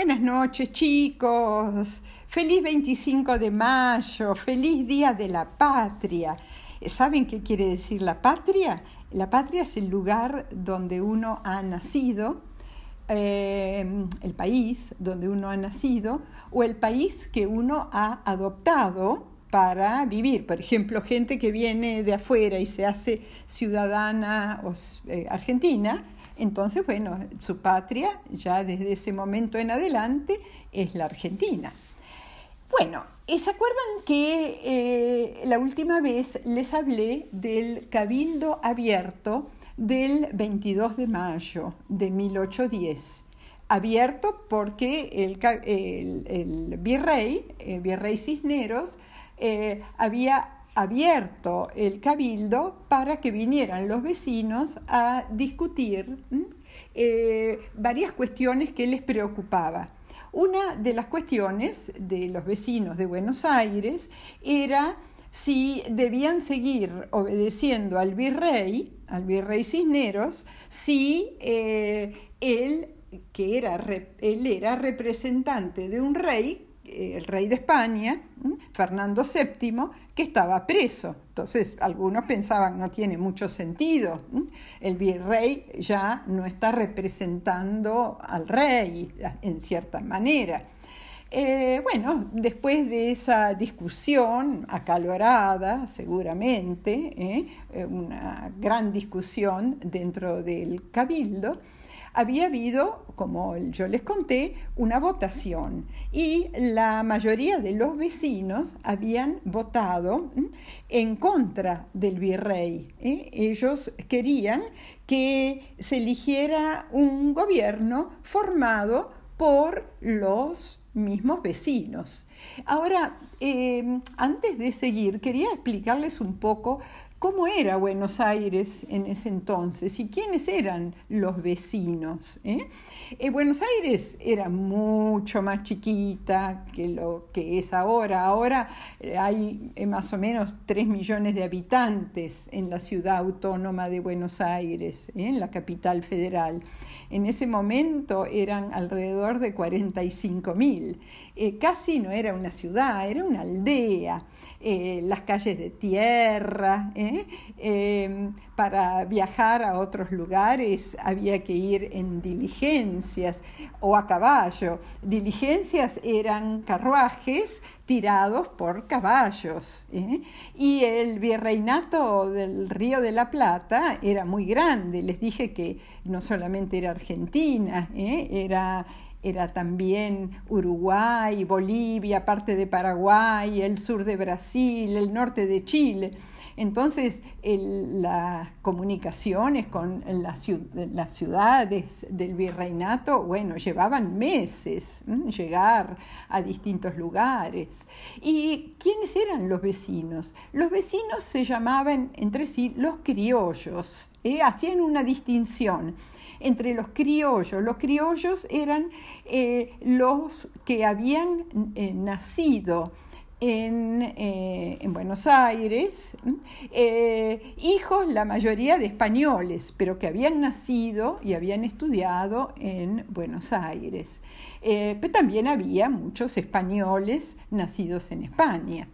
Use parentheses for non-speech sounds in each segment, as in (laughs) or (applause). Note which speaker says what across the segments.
Speaker 1: Buenas noches chicos, feliz 25 de mayo, feliz Día de la Patria. ¿Saben qué quiere decir la patria? La patria es el lugar donde uno ha nacido, eh, el país donde uno ha nacido o el país que uno ha adoptado para vivir. Por ejemplo, gente que viene de afuera y se hace ciudadana eh, argentina, entonces, bueno, su patria ya desde ese momento en adelante es la Argentina. Bueno, ¿se acuerdan que eh, la última vez les hablé del Cabildo Abierto del 22 de mayo de 1810? Abierto porque el, virrey, el virrey Cisneros, eh, había abierto el cabildo para que vinieran los vecinos a discutir eh, varias cuestiones que les preocupaba. Una de las cuestiones de los vecinos de Buenos Aires era si debían seguir obedeciendo al virrey, al virrey Cisneros, si eh, él, que era, él era representante de un rey el rey de España, Fernando VII, que estaba preso. Entonces, algunos pensaban, no tiene mucho sentido, el virrey ya no está representando al rey en cierta manera. Eh, bueno, después de esa discusión acalorada, seguramente, ¿eh? una gran discusión dentro del cabildo, había habido, como yo les conté, una votación y la mayoría de los vecinos habían votado en contra del virrey. ¿eh? Ellos querían que se eligiera un gobierno formado por los mismos vecinos. Ahora, eh, antes de seguir, quería explicarles un poco cómo era Buenos Aires en ese entonces y quiénes eran los vecinos. Eh? Eh, Buenos Aires era mucho más chiquita que lo que es ahora. Ahora eh, hay más o menos 3 millones de habitantes en la ciudad autónoma de Buenos Aires, en la capital federal. En ese momento eran alrededor de 45 mil. casi no era una ciudad, era una aldea. las calles de tierra, Em, para viajar a otros lugares había que ir en diligencias o a caballo. Diligencias eran carruajes tirados por caballos. ¿eh? Y el virreinato del Río de la Plata era muy grande. Les dije que no solamente era Argentina, ¿eh? era era también Uruguay, Bolivia, parte de Paraguay, el sur de Brasil, el norte de Chile. Entonces, las comunicaciones con las ciudades del virreinato, bueno, llevaban meses llegar a distintos lugares. ¿Y quiénes eran los vecinos? Los vecinos se llamaban entre sí los criollos, ¿eh? hacían una distinción entre los criollos. Los criollos eran eh, los que habían eh, nacido eh, en, Buenos Aires, hijos la mayoría de españoles, pero que habían nacido y habían estudiado en Buenos Aires. también había muchos españoles nacidos en España.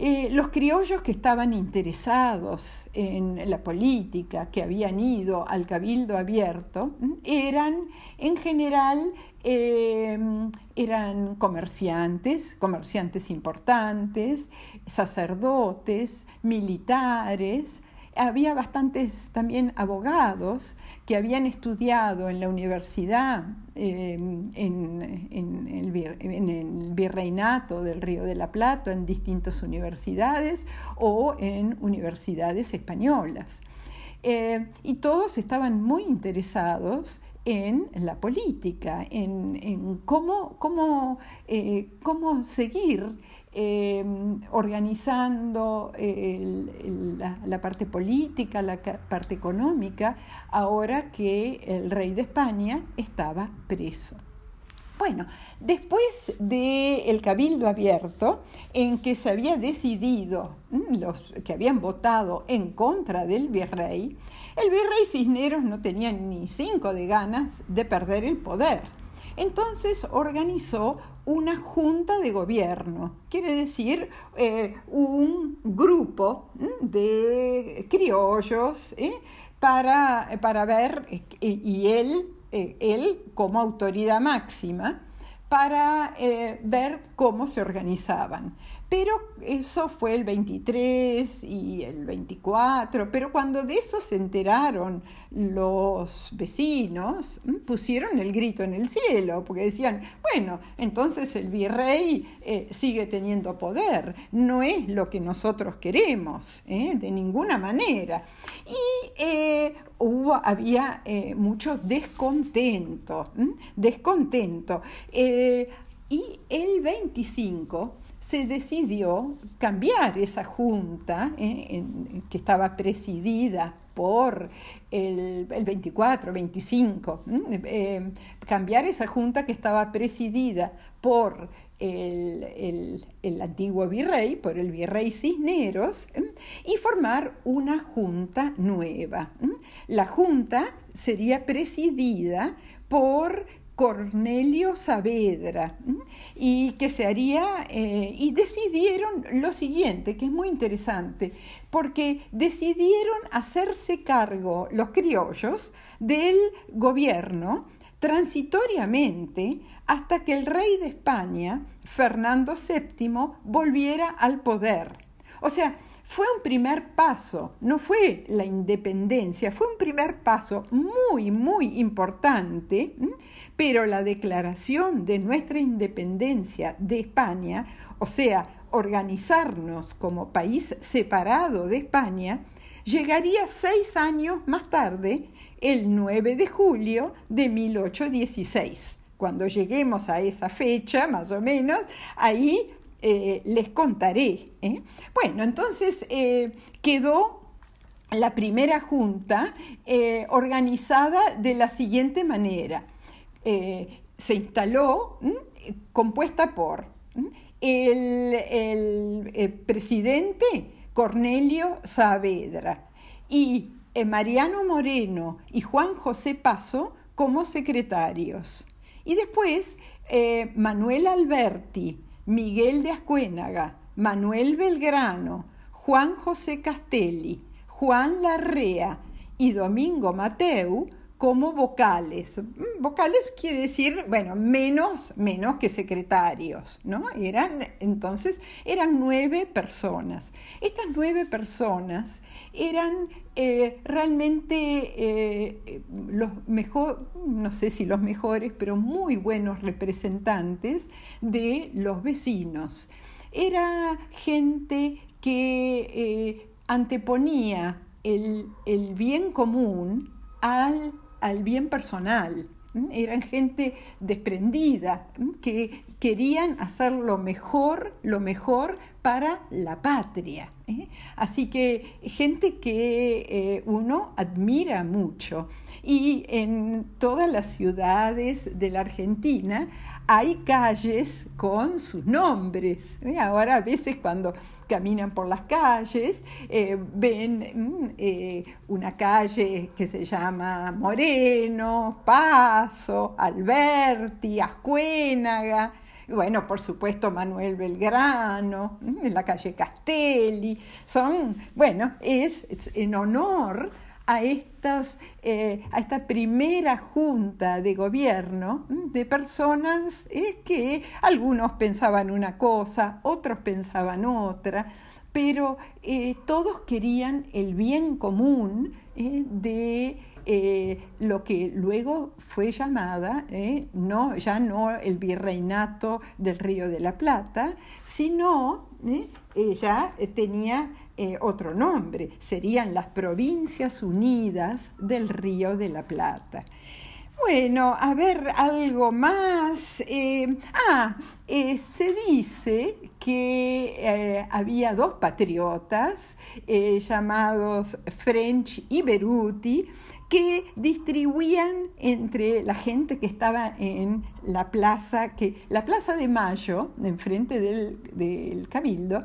Speaker 1: Eh, los criollos que estaban interesados en la política, que habían ido al cabildo abierto, eran en general em, eran comerciantes, comerciantes importantes, sacerdotes, militares, había bastantes también abogados que habían estudiado en la universidad, em, en, el, virreinato del Río de la Plata, en distintas universidades o en universidades españolas. Eh, y todos estaban muy interesados en la política, en, cómo, cómo, eh, cómo seguir Em, organizando la, parte política, la parte económica, ahora que el rey de España estaba preso. Bueno, después del cabildo abierto, en que se había decidido, los que habían votado en contra del virrey, el virrey Cisneros no tenía ni cinco de ganas de perder el poder. Entonces organizó una junta de gobierno, quiere decir eh, un grupo de criollos para, para, ver, y él, él como autoridad máxima, para ver cómo se organizaban. Pero eso fue el 23 y el 24, pero cuando de eso se enteraron los vecinos, pusieron el grito en el cielo, porque decían, bueno, entonces el virrey eh, sigue teniendo poder, no es lo que nosotros queremos, ¿eh? de ninguna manera. Y eh, hubo, había mucho descontento, descontento. y el 25 se decidió cambiar esa junta eh, que estaba presidida por el, 24, 25, eh, cambiar esa junta que estaba presidida por el, antiguo virrey, por el virrey Cisneros, y formar una junta nueva. La junta sería presidida por Cornelio Saavedra, y que se haría, eh, y decidieron lo siguiente, que es muy interesante, porque decidieron hacerse cargo los criollos del gobierno transitoriamente hasta que el rey de España, Fernando VII, volviera al poder. O sea, fue un primer paso, no fue la independencia, fue un primer paso muy, muy importante, pero la declaración de nuestra independencia de España, o sea, organizarnos como país separado de España, llegaría seis años más tarde, el 9 de julio de 1816. Cuando lleguemos a esa fecha, más o menos, ahí eh, les contaré. ¿eh? Bueno, entonces eh, quedó la primera junta organizada de la siguiente manera. se instaló compuesta por el, el presidente Cornelio Saavedra y Mariano Moreno y Juan José Paso como secretarios. Y después Manuel Alberti, Miguel de Ascuénaga, Manuel Belgrano, Juan José Castelli, Juan Larrea y Domingo Mateu como vocales. Mm, vocales quiere decir, bueno, menos, menos que secretarios, ¿no? Eran, entonces, eran nueve personas. Estas nueve personas eran eh, realmente eh, los mejores, no sé si los mejores, pero muy buenos representantes de los vecinos. Era gente que eh, anteponía el, el bien común al al bien personal. Eran gente desprendida, que querían hacer lo mejor, lo mejor para la patria. ¿eh? Así que gente que eh, uno admira mucho. Y en todas las ciudades de la Argentina hay calles con sus nombres. ¿eh? Ahora a veces cuando caminan por las calles ven mm, una calle que se llama Moreno, Paso, Alberti, Ascuénaga bueno, por supuesto Manuel Belgrano, en la calle Castelli, son, bueno, es, en honor a, eh, a esta primera junta de gobierno de personas que algunos pensaban una cosa, otros pensaban otra, pero eh, todos querían el bien común de eh, lo que luego fue llamada, no, ya no el virreinato del Río de la Plata, sino eh, ella tenía otro nombre, serían las Provincias Unidas del Río de la Plata. Bueno, a ver, algo más. ah, se dice que había dos patriotas llamados French y Beruti que distribuían entre la gente que estaba en la plaza, que la plaza de Mayo, enfrente del, del Cabildo,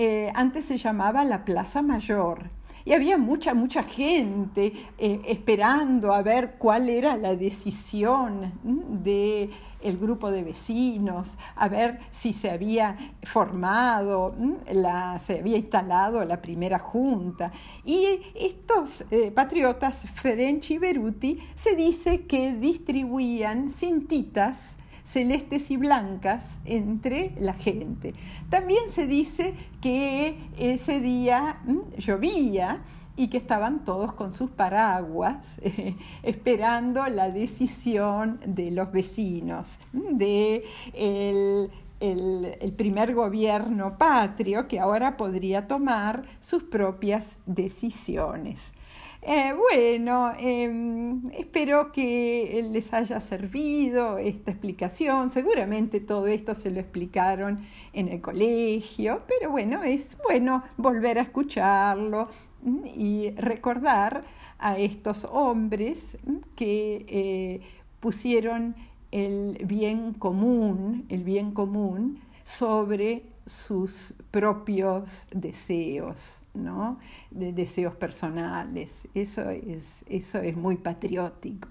Speaker 1: eh, antes se llamaba la Plaza Mayor. y había mucha, mucha gente eh, esperando a ver cuál era la decisión del el grupo de vecinos, a ver si se había formado, la, se había instalado la primera junta. Y estos eh, patriotas, Ferenci y Beruti, se dice que distribuían cintitas celestes y blancas entre la gente. También se dice que ese día mm, llovía y que estaban todos con sus paraguas eh, (laughs) esperando la decisión de los vecinos, mm, de el, el, primer gobierno patrio que ahora podría tomar sus propias decisiones. Eh, bueno, em, espero que les haya servido esta explicación. Seguramente todo esto se lo explicaron en el colegio, pero bueno, es bueno volver a escucharlo mm, y recordar a estos hombres mm, que eh, pusieron el bien común, el bien común sobre sus propios deseos, ¿no? de deseos personales. Eso es, eso es muy patriótico.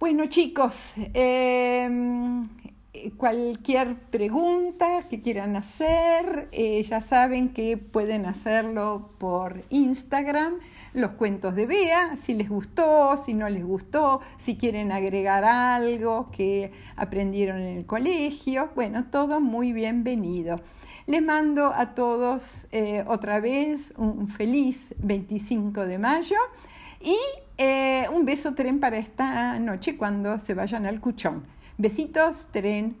Speaker 1: Bueno chicos, em, cualquier pregunta que quieran hacer, eh, ya saben que pueden hacerlo por Instagram los cuentos de Bea, si les gustó, si no les gustó, si quieren agregar algo que aprendieron en el colegio. Bueno, todo muy bienvenido. Les mando a todos eh, otra vez un feliz 25 de mayo y eh, un beso tren para esta noche cuando se vayan al cuchón. Besitos, tren.